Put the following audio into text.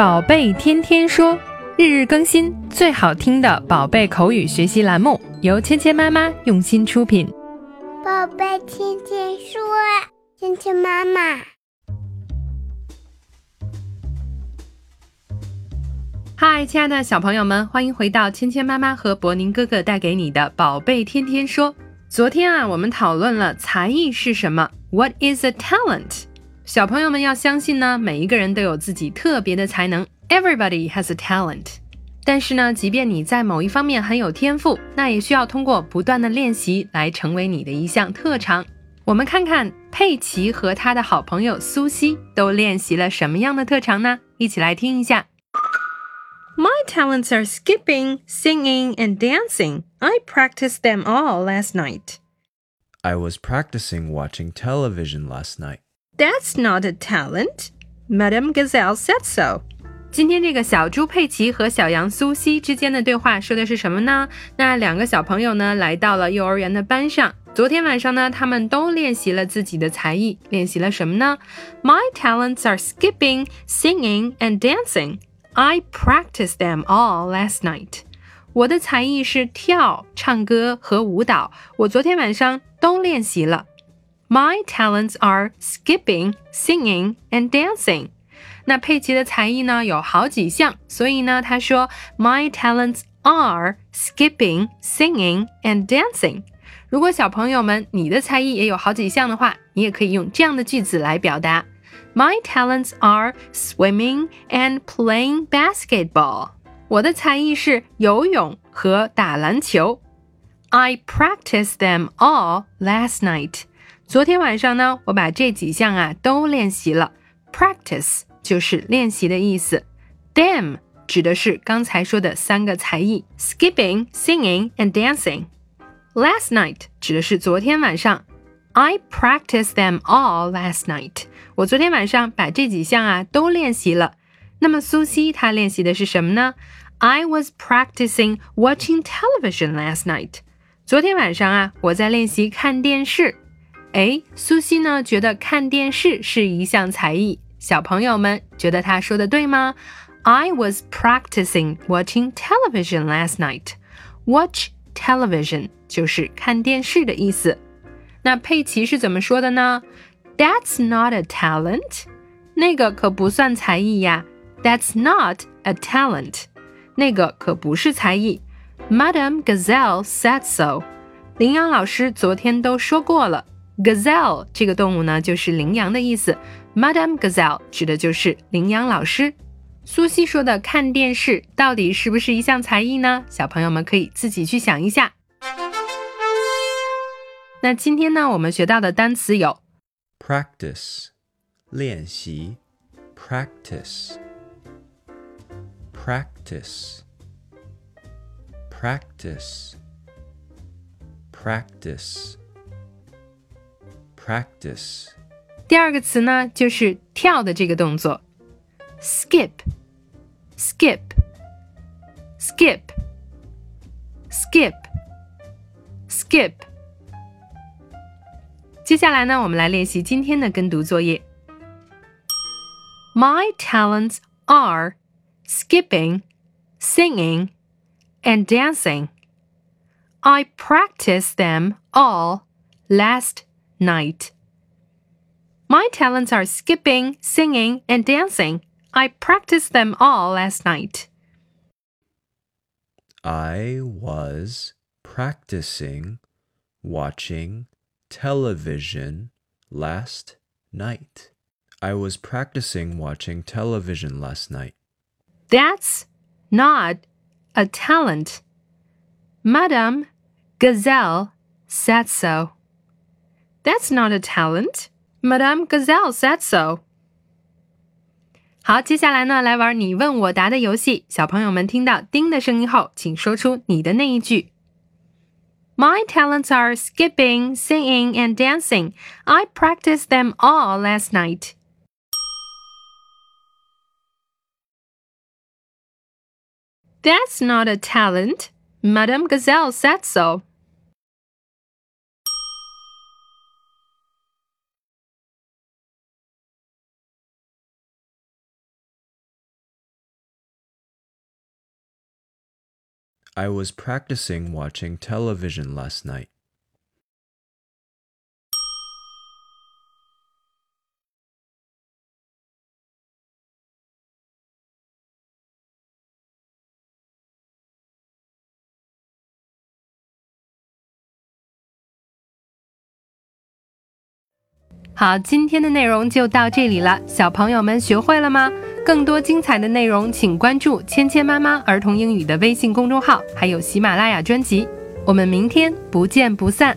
宝贝天天说，日日更新，最好听的宝贝口语学习栏目，由芊芊妈妈用心出品。宝贝天天说，芊芊妈妈。嗨，亲爱的小朋友们，欢迎回到芊芊妈妈和博宁哥哥带给你的宝贝天天说。昨天啊，我们讨论了才艺是什么，What is a talent？小朋友们要相信呢，每一个人都有自己特别的才能，Everybody has a talent。但是呢，即便你在某一方面很有天赋，那也需要通过不断的练习来成为你的一项特长。我们看看佩奇和他的好朋友苏西都练习了什么样的特长呢？一起来听一下。My talents are skipping, singing, and dancing. I practiced them all last night. I was practicing watching television last night. That's not a talent. Madame Gazelle said so. 今天这个小猪佩奇和小羊苏西之间的对话说的是什么呢？那两个小朋友呢来到了幼儿园的班上。昨天晚上呢，他们都练习了自己的才艺，练习了什么呢？My talents are skipping, singing, and dancing. I practiced them all last night. 我的才艺是跳、唱歌和舞蹈，我昨天晚上都练习了。My talents are skipping, singing, and dancing. 那佩奇的才艺呢有好几项，所以呢他说 My talents are skipping, singing, and dancing. 如果小朋友们你的才艺也有好几项的话，你也可以用这样的句子来表达。My talents are swimming and playing basketball. 我的才艺是游泳和打篮球。I practiced them all last night. 昨天晚上呢，我把这几项啊都练习了。Practice 就是练习的意思，them 指的是刚才说的三个才艺：skipping、singing and dancing。Last night 指的是昨天晚上。I practiced them all last night。我昨天晚上把这几项啊都练习了。那么苏西她练习的是什么呢？I was practicing watching television last night。昨天晚上啊，我在练习看电视。 哎，苏西呢？觉得看电视是一项才艺。小朋友们觉得他说的对吗？I was practicing watching television last night. Watch television 就是看电视的意思。那佩奇是怎么说的呢？That's not a talent. 那个可不算才艺呀。That's not a talent. 那个可不是才艺。Madam Gazelle said so. 羚羊老师昨天都说过了。Gazelle 这个动物呢，就是羚羊的意思。Madam Gazelle 指的就是羚羊老师。苏西说的看电视到底是不是一项才艺呢？小朋友们可以自己去想一下。那今天呢，我们学到的单词有：practice 练习，practice，practice，practice，practice。practice。第二个词呢，就是跳的这个动作，skip，skip，skip，skip，skip。接下来呢，我们来练习今天的跟读作业。My talents are skipping, singing, and dancing. I practiced them all last night. My talents are skipping, singing, and dancing. I practiced them all last night. I was practicing watching television last night. I was practicing watching television last night. That's not a talent. Madame Gazelle said so. That's not a talent. Madame Gazelle said so. 好，接下来呢，来玩你问我答的游戏。小朋友们听到“叮”的声音后，请说出你的那一句。My talents are skipping, singing, and dancing. I practiced them all last night. That's not a talent. Madame Gazelle said so. I was practicing watching television last night. 好，今天的内容就到这里了，小朋友们学会了吗？ 更多精彩的内容，请关注“芊芊妈妈儿童英语”的微信公众号，还有喜马拉雅专辑。我们明天不见不散。